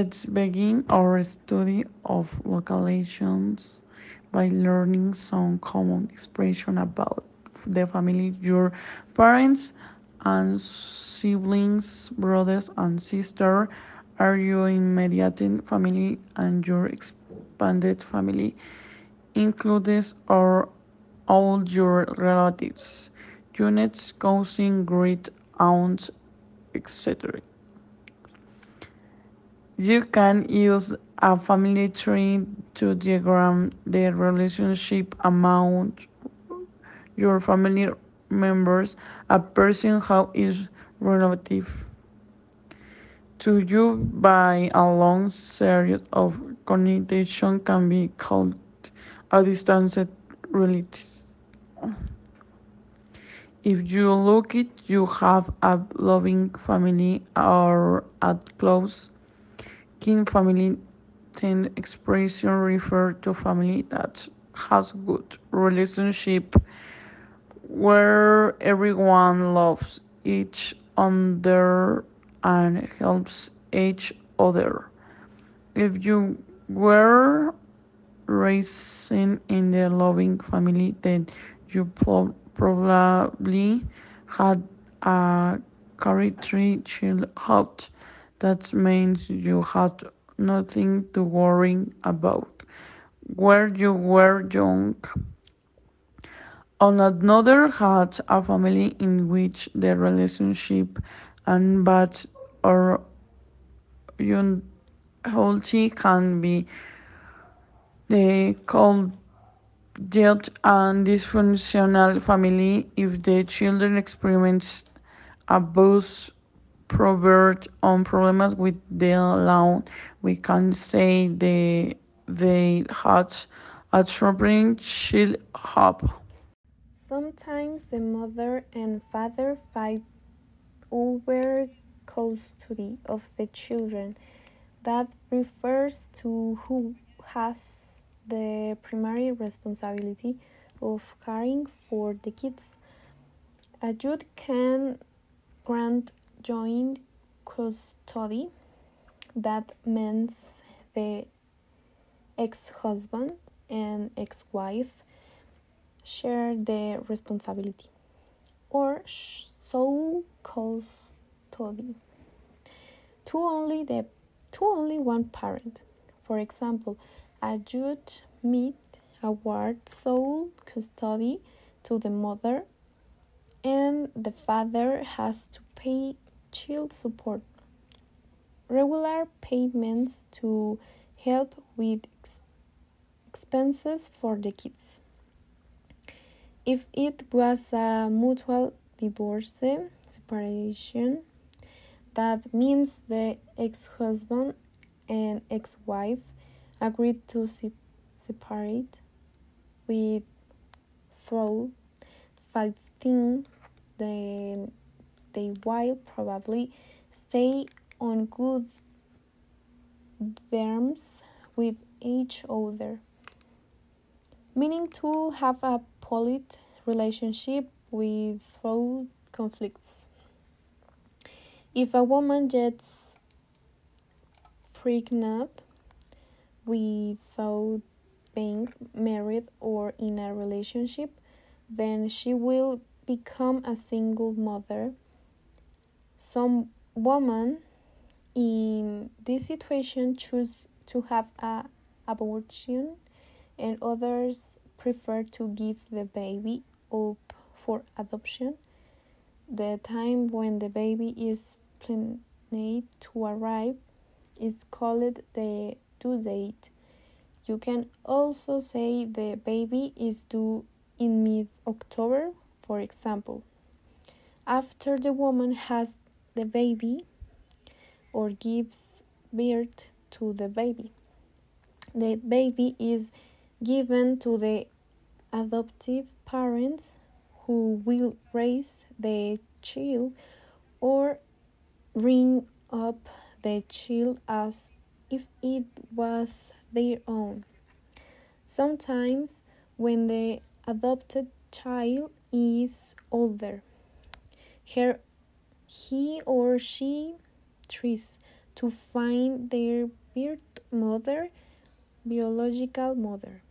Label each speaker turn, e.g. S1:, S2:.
S1: Let's begin our study of collocations by learning some common expression about the family, your parents and siblings, brothers and sisters, are your immediate family and your expanded family includes or all your relatives, units, cousins, great aunts, etc. You can use a family tree to diagram the relationship among your family members. A person who is relative to you by a long series of connotations can be called a distant relative. If you look it, you have a loving family or a close kin family. Then expression refer to family that has good relationship where everyone loves each other and helps each other. If you were raised in a loving family, then you probably had a carefree childhood. That means you had nothing to worry about Where you were young. On another hand, a family in which the relationship and bad or unhealthy can be the called yet and dysfunctional family if the children experience abuse provert on problems with the law we can say they they had a troubling childhood.
S2: Sometimes the mother and father fight over custody of the children. That refers to who has the primary responsibility of caring for the kids. A judge can grant joint custody. That means the ex husband and ex wife share the responsibility or sole custody to only the to only one parent. For example, a judge might award sole custody to the mother and the father has to pay child support regular payments to help with ex expenses for the kids. If it was a mutual divorce separation, that means the ex husband and ex wife agreed to se separate with through fighting the they will probably stay on good terms with each other meaning to have a polite relationship without conflicts. If a woman gets pregnant without being married or in a relationship, then she will become a single mother. Some women in this situation choose to have a abortion and others prefer to give the baby up for adoption. The time when the baby is planned to arrive is called the due date. You can also say the baby is due in mid October, for example. After the woman has the baby or gives birth to the baby, the baby is given to the adoptive parents who will raise the child or bring up the child as if it was their own. Sometimes, when the adopted child is older, her, he or she tries to find their birth mother, biological mother.